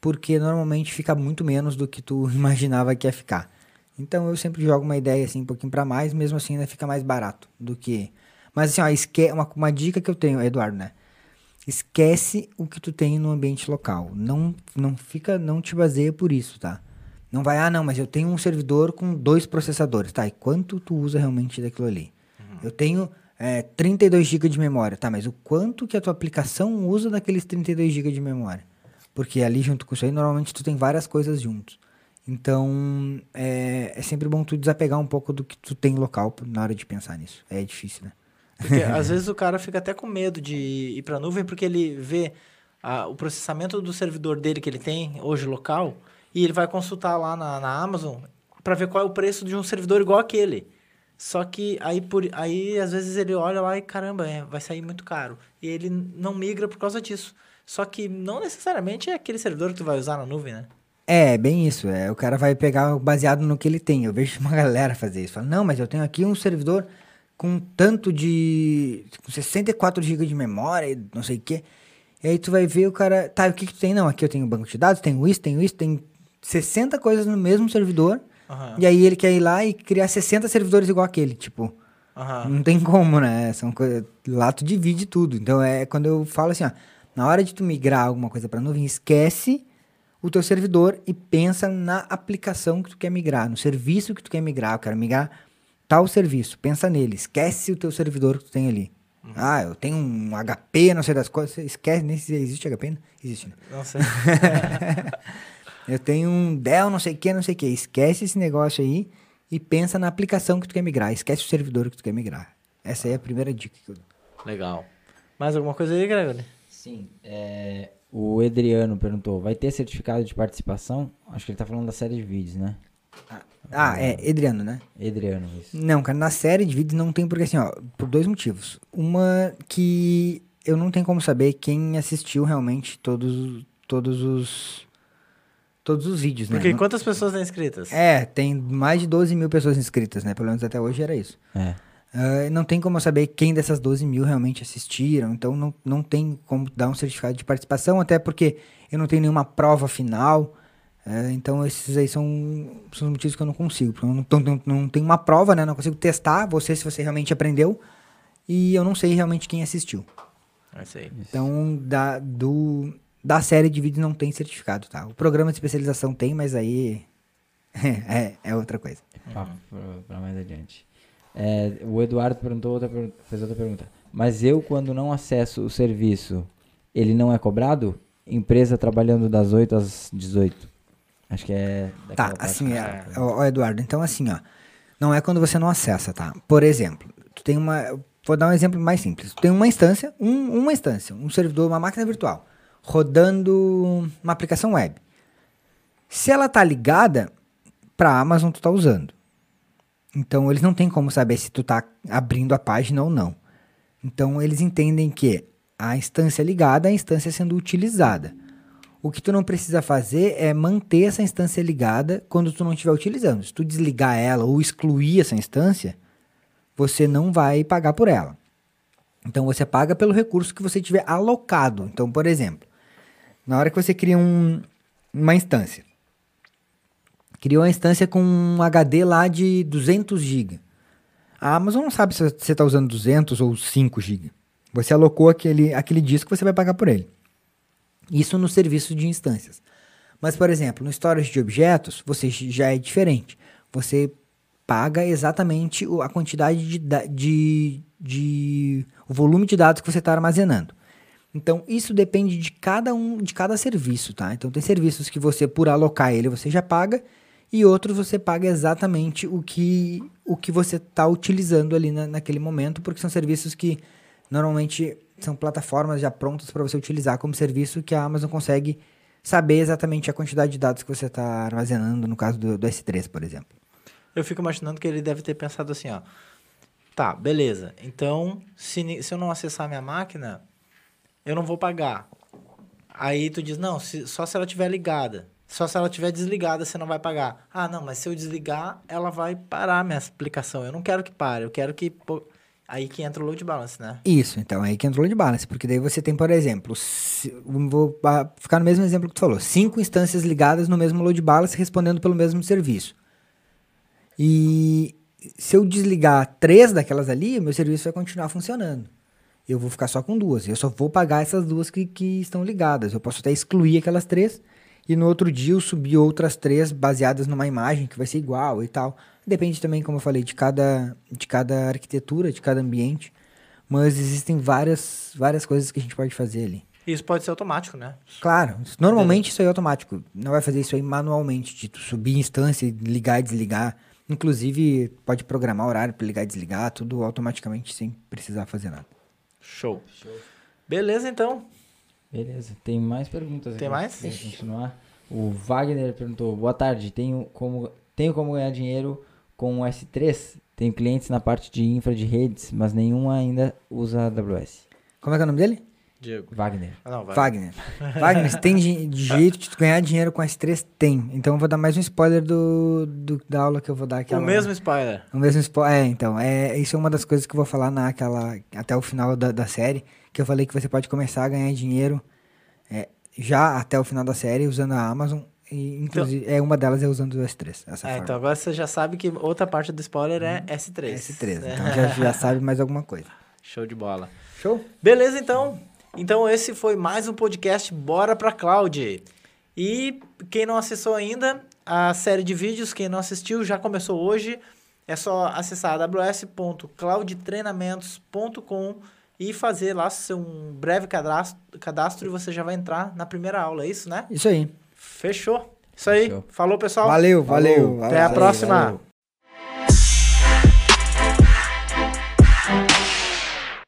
porque normalmente fica muito menos do que tu imaginava que ia ficar. Então eu sempre jogo uma ideia assim um pouquinho pra mais, mesmo assim ainda fica mais barato do que. Mas assim, ó, esque... uma, uma dica que eu tenho, Eduardo, né? Esquece o que tu tem no ambiente local. Não, não fica, não te baseia por isso, tá? Não vai, ah, não, mas eu tenho um servidor com dois processadores, tá? E quanto tu usa realmente daquilo ali? Eu tenho é, 32 GB de memória, tá? Mas o quanto que a tua aplicação usa daqueles 32 GB de memória? Porque ali junto com isso aí, normalmente tu tem várias coisas juntos. Então, é, é sempre bom tu desapegar um pouco do que tu tem local na hora de pensar nisso. É difícil, né? Porque às vezes o cara fica até com medo de ir pra nuvem porque ele vê ah, o processamento do servidor dele que ele tem hoje local e ele vai consultar lá na, na Amazon para ver qual é o preço de um servidor igual aquele. Só que aí, por, aí às vezes ele olha lá e caramba, é, vai sair muito caro. E ele não migra por causa disso. Só que não necessariamente é aquele servidor que tu vai usar na nuvem, né? É, bem isso. É, o cara vai pegar baseado no que ele tem. Eu vejo uma galera fazer isso. Fala, não, mas eu tenho aqui um servidor com tanto de. com 64 GB de memória e não sei o quê. E aí tu vai ver o cara. Tá, o que, que tu tem? Não, aqui eu tenho banco de dados, tenho isso, tenho isso, tem 60 coisas no mesmo servidor. Aham. E aí ele quer ir lá e criar 60 servidores igual aquele. Tipo, Aham. não tem como, né? São coisas. Lá tu divide tudo. Então é quando eu falo assim, ó, na hora de tu migrar alguma coisa para nuvem, esquece o teu servidor e pensa na aplicação que tu quer migrar, no serviço que tu quer migrar. Eu quero migrar tal serviço. Pensa nele. Esquece o teu servidor que tu tem ali. Ah, eu tenho um HP, não sei das coisas. Esquece, nem se existe HP, não existe, né? Não sei. Eu tenho um Dell, não sei o que, não sei o que. Esquece esse negócio aí e pensa na aplicação que tu quer migrar. Esquece o servidor que tu quer migrar. Essa aí é a primeira dica que eu dou. Legal. Mais alguma coisa aí, Gregory? Sim, é, o Edriano perguntou, vai ter certificado de participação? Acho que ele tá falando da série de vídeos, né? Ah, é, Edriano, né? Edriano, isso. Não, cara, na série de vídeos não tem porque assim, ó, por dois motivos. Uma que eu não tenho como saber quem assistiu realmente todos, todos os todos os vídeos, né? Porque Não- quantas pessoas têm inscritas? É, tem mais de 12 mil pessoas inscritas, né? Pelo menos até hoje era isso. É. Ah, não tem como eu saber quem dessas 12 mil realmente assistiram, então não, não tem como dar um certificado de participação, até porque eu não tenho nenhuma prova final. ah, então esses aí são, são os motivos que eu não consigo. Porque eu não, não, não tenho uma prova, né? Não consigo testar você se você realmente aprendeu. E eu não sei realmente quem assistiu. É. Então, da, do, da série de vídeos não tem certificado, tá? O programa de especialização tem, mas aí é, é outra coisa. Pra, pra mais adiante. É, o Eduardo perguntou outra, fez outra pergunta. Mas eu, quando não acesso o serviço, ele não é cobrado? Empresa trabalhando das 8 às 18. Acho que é. Tá, assim, é, ó, ó, Eduardo, então assim, ó, não é quando você não acessa, tá? Por exemplo, tu tem uma, vou dar um exemplo mais simples. Tu tem uma instância, um- uma instância, um servidor, uma máquina virtual, rodando uma aplicação web. Se ela tá ligada pra Amazon, tu tá usando. Então, eles não têm como saber se tu tá abrindo a página ou não. Então, eles entendem que a instância ligada é a instância sendo utilizada. O que tu não precisa fazer é manter essa instância ligada quando tu não estiver utilizando. Se tu desligar ela ou excluir essa instância, você não vai pagar por ela. Então você paga pelo recurso que você tiver alocado. Então, por exemplo, na hora que você cria um- uma instância, criou uma instância com um HD lá de 200 GB. A Amazon não sabe se você está usando 200 ou 5 GB. Você alocou aquele, aquele disco, você vai pagar por ele. Isso no serviço de instâncias. Mas, por exemplo, no storage de objetos, você já é diferente. Você paga exatamente a quantidade de, de, de- o volume de dados que você está armazenando. Então, isso depende de cada um, de cada serviço, tá? Então, tem serviços que você, por alocar ele, você já paga, e outros você paga exatamente o que, o que você está utilizando ali na, naquele momento, porque são serviços que normalmente são plataformas já prontas para você utilizar como serviço que a Amazon consegue saber exatamente a quantidade de dados que você está armazenando, no caso do, do S3, por exemplo. Eu fico imaginando que ele deve ter pensado assim, ó. Tá, beleza. Então, se, se eu não acessar minha máquina, eu não vou pagar. Aí tu diz, não, se, só se ela estiver ligada. Só se ela estiver desligada, você não vai pagar. Ah, não, mas se eu desligar, ela vai parar a minha aplicação. Eu não quero que pare, eu quero que... Aí que entra o load balance, né? Isso, então aí que entra o load balance, porque daí você tem, por exemplo, se- vou ah, ficar no mesmo exemplo que tu falou, cinco instâncias ligadas no mesmo load balance respondendo pelo mesmo serviço. E se eu desligar três daquelas ali, meu serviço vai continuar funcionando. Eu vou ficar só com duas. Eu só vou pagar essas duas que, que estão ligadas. Eu posso até excluir aquelas três e no outro dia eu subir outras três baseadas numa imagem que vai ser igual e tal. Depende também, como eu falei, de cada, de cada arquitetura, de cada ambiente. Mas existem várias, várias coisas que a gente pode fazer ali. Isso pode ser automático, né? Claro, normalmente isso aí é automático. Não vai fazer isso aí manualmente, de tu subir instância, ligar e desligar. Inclusive, pode programar horário para ligar e desligar, tudo automaticamente sem precisar fazer nada. Show. Beleza, então. Beleza, tem mais perguntas Tem aqui. mais? Continuar. O Wagner perguntou, boa tarde, tenho como, tenho como ganhar dinheiro com o S3? Tenho clientes na parte de infra de redes, mas nenhum ainda usa AWS. Como é que é o nome dele? Diego. Wagner. Ah, não. Wagner. Wagner, se tem de, jeito de ganhar dinheiro com S3? Tem. Então eu vou dar mais um spoiler do, do- da aula que eu vou dar aqui. O mesmo spoiler. O mesmo spoiler. É, então. É, isso é uma das coisas que eu vou falar naquela, até o final da, da série. Que eu falei que você pode começar a ganhar dinheiro é, já até o final da série usando a Amazon. E, inclusive, é, uma delas é usando o S3. Essa É, forma. então agora você já sabe que outra parte do spoiler é S3. S3. né? Então já, já sabe mais alguma coisa. Show de bola. Show? Beleza, então. Então esse foi mais um podcast Bora pra Cloud. E quem não acessou ainda a série de vídeos, quem não assistiu, já começou hoje. É só acessar aws.cloudtreinamentos.com e fazer lá seu um breve cadastro, cadastro e você já vai entrar na primeira aula, é isso, né? Isso aí. Fechou. Isso aí. Fechou. Falou, pessoal. Valeu, valeu. Até a valeu. próxima. valeu.